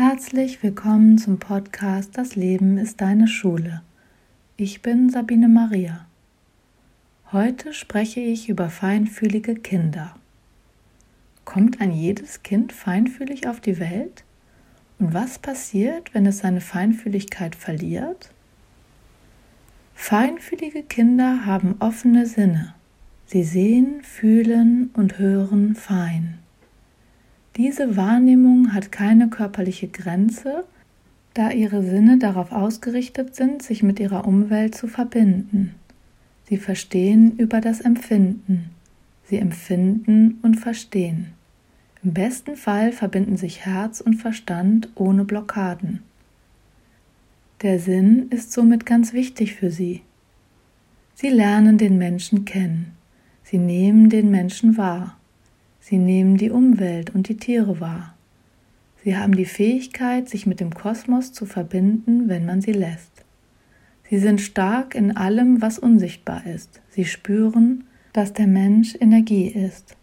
Herzlich willkommen zum Podcast Das Leben ist deine Schule. Ich bin Sabine Maria. Heute spreche ich über feinfühlige Kinder. Kommt ein jedes Kind feinfühlig auf die Welt? Und was passiert, wenn es seine Feinfühligkeit verliert? Feinfühlige Kinder haben offene Sinne. Sie sehen, fühlen und hören fein. Diese Wahrnehmung hat keine körperliche Grenze, da ihre Sinne darauf ausgerichtet sind, sich mit ihrer Umwelt zu verbinden. Sie verstehen über das Empfinden. Sie empfinden und verstehen. Im besten Fall verbinden sich Herz und Verstand ohne Blockaden. Der Sinn ist somit ganz wichtig für sie. Sie lernen den Menschen kennen. Sie nehmen den Menschen wahr. Sie nehmen die Umwelt und die Tiere wahr. Sie haben die Fähigkeit, sich mit dem Kosmos zu verbinden, wenn man sie lässt. Sie sind stark in allem, was unsichtbar ist. Sie spüren, dass der Mensch Energie ist.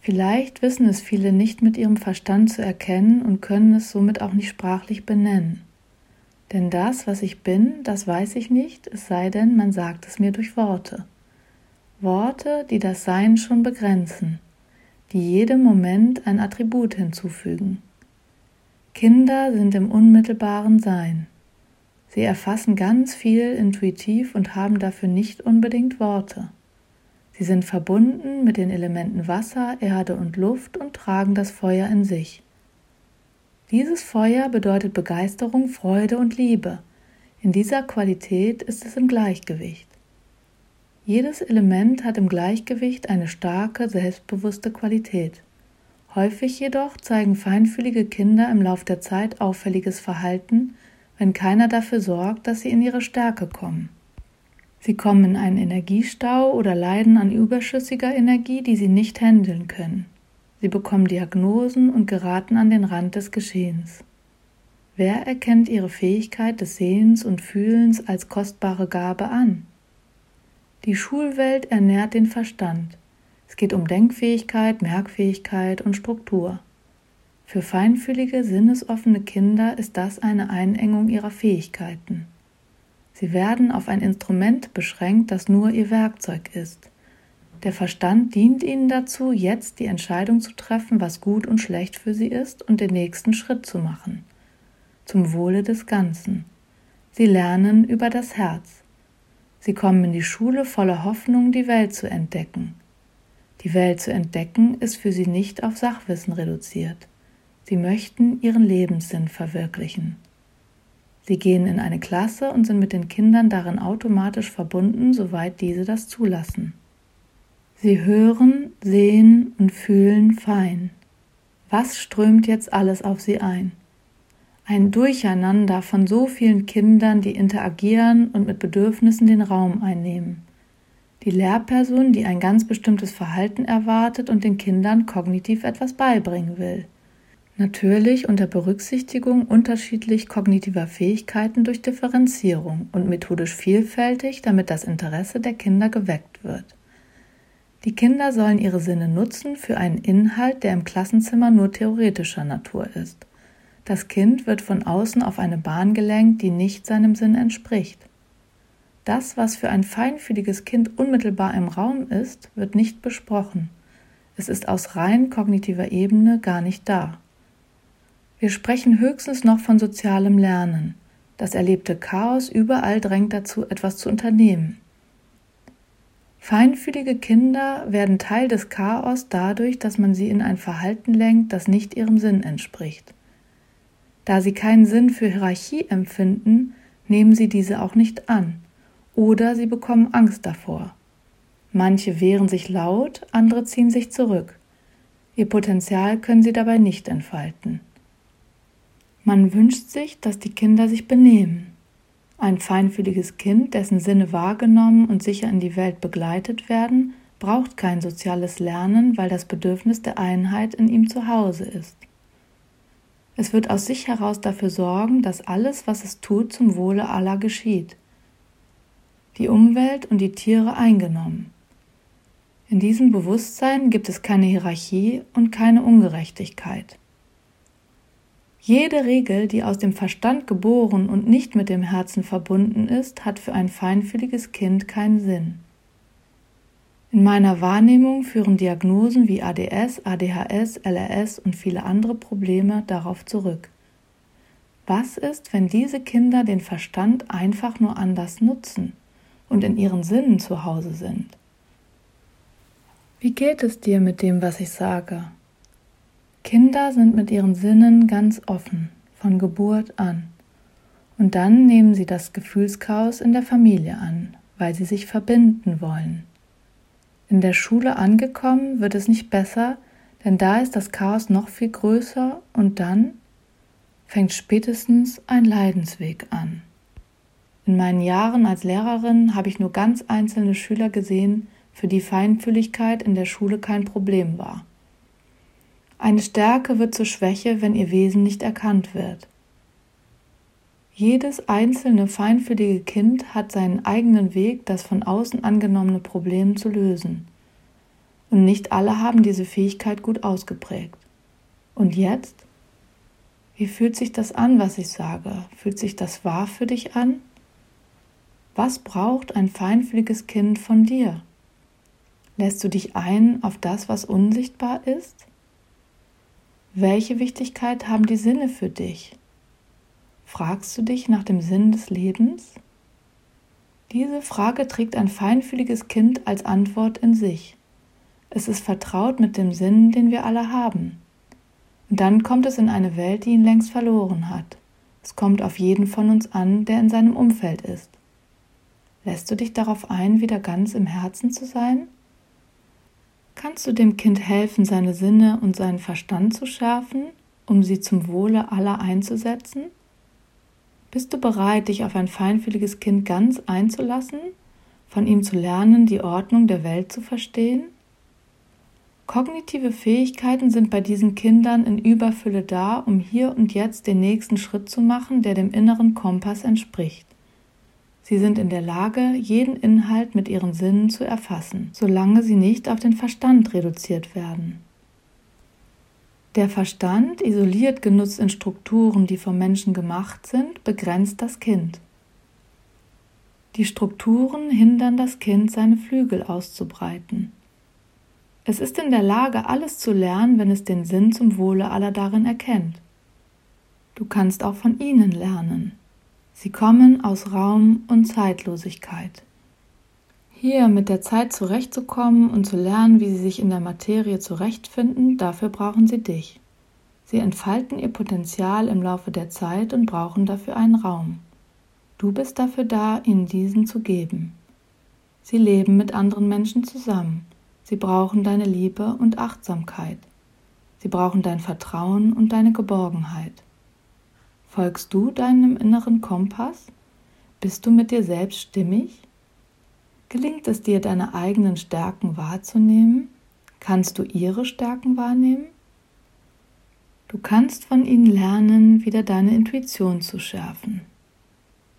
Vielleicht wissen es viele nicht mit ihrem Verstand zu erkennen und können es somit auch nicht sprachlich benennen. Denn das, was ich bin, das weiß ich nicht, es sei denn, man sagt es mir durch Worte. Worte, die das Sein schon begrenzen die jedem Moment ein Attribut hinzufügen. Kinder sind im unmittelbaren Sein. Sie erfassen ganz viel intuitiv und haben dafür nicht unbedingt Worte. Sie sind verbunden mit den Elementen Wasser, Erde und Luft und tragen das Feuer in sich. Dieses Feuer bedeutet Begeisterung, Freude und Liebe. In dieser Qualität ist es im Gleichgewicht. Jedes Element hat im Gleichgewicht eine starke, selbstbewusste Qualität. Häufig jedoch zeigen feinfühlige Kinder im Lauf der Zeit auffälliges Verhalten, wenn keiner dafür sorgt, dass sie in ihre Stärke kommen. Sie kommen in einen Energiestau oder leiden an überschüssiger Energie, die sie nicht handeln können. Sie bekommen Diagnosen und geraten an den Rand des Geschehens. Wer erkennt ihre Fähigkeit des Sehens und Fühlens als kostbare Gabe an? Die Schulwelt ernährt den Verstand. Es geht um Denkfähigkeit, Merkfähigkeit und Struktur. Für feinfühlige, sinnesoffene Kinder ist das eine Einengung ihrer Fähigkeiten. Sie werden auf ein Instrument beschränkt, das nur ihr Werkzeug ist. Der Verstand dient ihnen dazu, jetzt die Entscheidung zu treffen, was gut und schlecht für sie ist und den nächsten Schritt zu machen. Zum Wohle des Ganzen. Sie lernen über das Herz. Sie kommen in die Schule voller Hoffnung, die Welt zu entdecken. Die Welt zu entdecken ist für sie nicht auf Sachwissen reduziert. Sie möchten ihren Lebenssinn verwirklichen. Sie gehen in eine Klasse und sind mit den Kindern darin automatisch verbunden, soweit diese das zulassen. Sie hören, sehen und fühlen fein. Was strömt jetzt alles auf sie ein? Ein Durcheinander von so vielen Kindern, die interagieren und mit Bedürfnissen den Raum einnehmen. Die Lehrperson, die ein ganz bestimmtes Verhalten erwartet und den Kindern kognitiv etwas beibringen will. Natürlich unter Berücksichtigung unterschiedlich kognitiver Fähigkeiten durch Differenzierung und methodisch vielfältig, damit das Interesse der Kinder geweckt wird. Die Kinder sollen ihre Sinne nutzen für einen Inhalt, der im Klassenzimmer nur theoretischer Natur ist. Das Kind wird von außen auf eine Bahn gelenkt, die nicht seinem Sinn entspricht. Das, was für ein feinfühliges Kind unmittelbar im Raum ist, wird nicht besprochen. Es ist aus rein kognitiver Ebene gar nicht da. Wir sprechen höchstens noch von sozialem Lernen. Das erlebte Chaos überall drängt dazu, etwas zu unternehmen. Feinfühlige Kinder werden Teil des Chaos dadurch, dass man sie in ein Verhalten lenkt, das nicht ihrem Sinn entspricht. Da sie keinen Sinn für Hierarchie empfinden, nehmen sie diese auch nicht an oder sie bekommen Angst davor. Manche wehren sich laut, andere ziehen sich zurück. Ihr Potenzial können sie dabei nicht entfalten. Man wünscht sich, dass die Kinder sich benehmen. Ein feinfühliges Kind, dessen Sinne wahrgenommen und sicher in die Welt begleitet werden, braucht kein soziales Lernen, weil das Bedürfnis der Einheit in ihm zu Hause ist. Es wird aus sich heraus dafür sorgen, dass alles, was es tut, zum Wohle aller geschieht. Die Umwelt und die Tiere eingenommen. In diesem Bewusstsein gibt es keine Hierarchie und keine Ungerechtigkeit. Jede Regel, die aus dem Verstand geboren und nicht mit dem Herzen verbunden ist, hat für ein feinfühliges Kind keinen Sinn. In meiner Wahrnehmung führen Diagnosen wie ADS, ADHS, LRS und viele andere Probleme darauf zurück. Was ist, wenn diese Kinder den Verstand einfach nur anders nutzen und in ihren Sinnen zu Hause sind? Wie geht es dir mit dem, was ich sage? Kinder sind mit ihren Sinnen ganz offen, von Geburt an. Und dann nehmen sie das Gefühlschaos in der Familie an, weil sie sich verbinden wollen. In der Schule angekommen wird es nicht besser, denn da ist das Chaos noch viel größer und dann fängt spätestens ein Leidensweg an. In meinen Jahren als Lehrerin habe ich nur ganz einzelne Schüler gesehen, für die Feinfühligkeit in der Schule kein Problem war. Eine Stärke wird zur Schwäche, wenn ihr Wesen nicht erkannt wird. Jedes einzelne feinfühlige Kind hat seinen eigenen Weg, das von außen angenommene Problem zu lösen. Und nicht alle haben diese Fähigkeit gut ausgeprägt. Und jetzt? Wie fühlt sich das an, was ich sage? Fühlt sich das wahr für dich an? Was braucht ein feinfühliges Kind von dir? Lässt du dich ein auf das, was unsichtbar ist? Welche Wichtigkeit haben die Sinne für dich? Fragst du dich nach dem Sinn des Lebens? Diese Frage trägt ein feinfühliges Kind als Antwort in sich. Es ist vertraut mit dem Sinn, den wir alle haben. Und dann kommt es in eine Welt, die ihn längst verloren hat. Es kommt auf jeden von uns an, der in seinem Umfeld ist. Lässt du dich darauf ein, wieder ganz im Herzen zu sein? Kannst du dem Kind helfen, seine Sinne und seinen Verstand zu schärfen, um sie zum Wohle aller einzusetzen? Bist du bereit, dich auf ein feinfühliges Kind ganz einzulassen, von ihm zu lernen, die Ordnung der Welt zu verstehen? Kognitive Fähigkeiten sind bei diesen Kindern in Überfülle da, um hier und jetzt den nächsten Schritt zu machen, der dem inneren Kompass entspricht. Sie sind in der Lage, jeden Inhalt mit ihren Sinnen zu erfassen, solange sie nicht auf den Verstand reduziert werden. Der Verstand, isoliert genutzt in Strukturen, die vom Menschen gemacht sind, begrenzt das Kind. Die Strukturen hindern das Kind, seine Flügel auszubreiten. Es ist in der Lage, alles zu lernen, wenn es den Sinn zum Wohle aller darin erkennt. Du kannst auch von ihnen lernen. Sie kommen aus Raum und Zeitlosigkeit. Hier mit der Zeit zurechtzukommen und zu lernen, wie sie sich in der Materie zurechtfinden, dafür brauchen sie dich. Sie entfalten ihr Potenzial im Laufe der Zeit und brauchen dafür einen Raum. Du bist dafür da, ihnen diesen zu geben. Sie leben mit anderen Menschen zusammen. Sie brauchen deine Liebe und Achtsamkeit. Sie brauchen dein Vertrauen und deine Geborgenheit. Folgst du deinem inneren Kompass? Bist du mit dir selbst stimmig? Gelingt es dir, deine eigenen Stärken wahrzunehmen? Kannst du ihre Stärken wahrnehmen? Du kannst von ihnen lernen, wieder deine Intuition zu schärfen.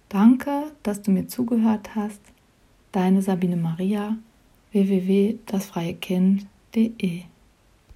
Danke, dass du mir zugehört hast. Deine Sabine Maria www.dasfreiekind.de